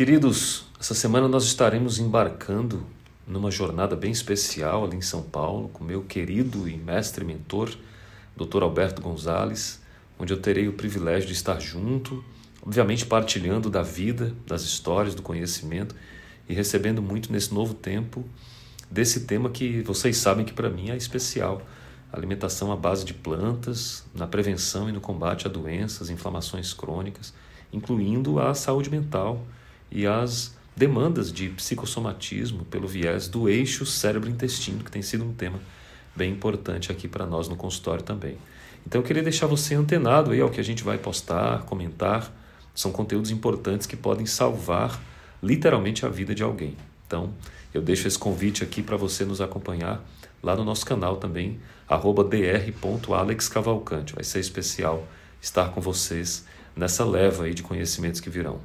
Queridos, essa semana nós estaremos embarcando numa jornada bem especial ali em São Paulo com meu querido e mestre mentor, Dr. Alberto Gonzalez, onde eu terei o privilégio de estar junto, obviamente partilhando da vida, das histórias, do conhecimento e recebendo muito nesse novo tempo desse tema que vocês sabem que para mim é especial. Alimentação à base de plantas, na prevenção e no combate a doenças, inflamações crônicas, incluindo a saúde mental e as demandas de psicossomatismo pelo viés do eixo cérebro-intestino, que tem sido um tema bem importante aqui para nós no consultório também. Então eu queria deixar você antenado aí ao que a gente vai postar, comentar. São conteúdos importantes que podem salvar literalmente a vida de alguém. Então, eu deixo esse convite aqui para você nos acompanhar lá no nosso canal também, dr.alexcavalcante. Vai ser especial estar com vocês nessa leva aí de conhecimentos que virão.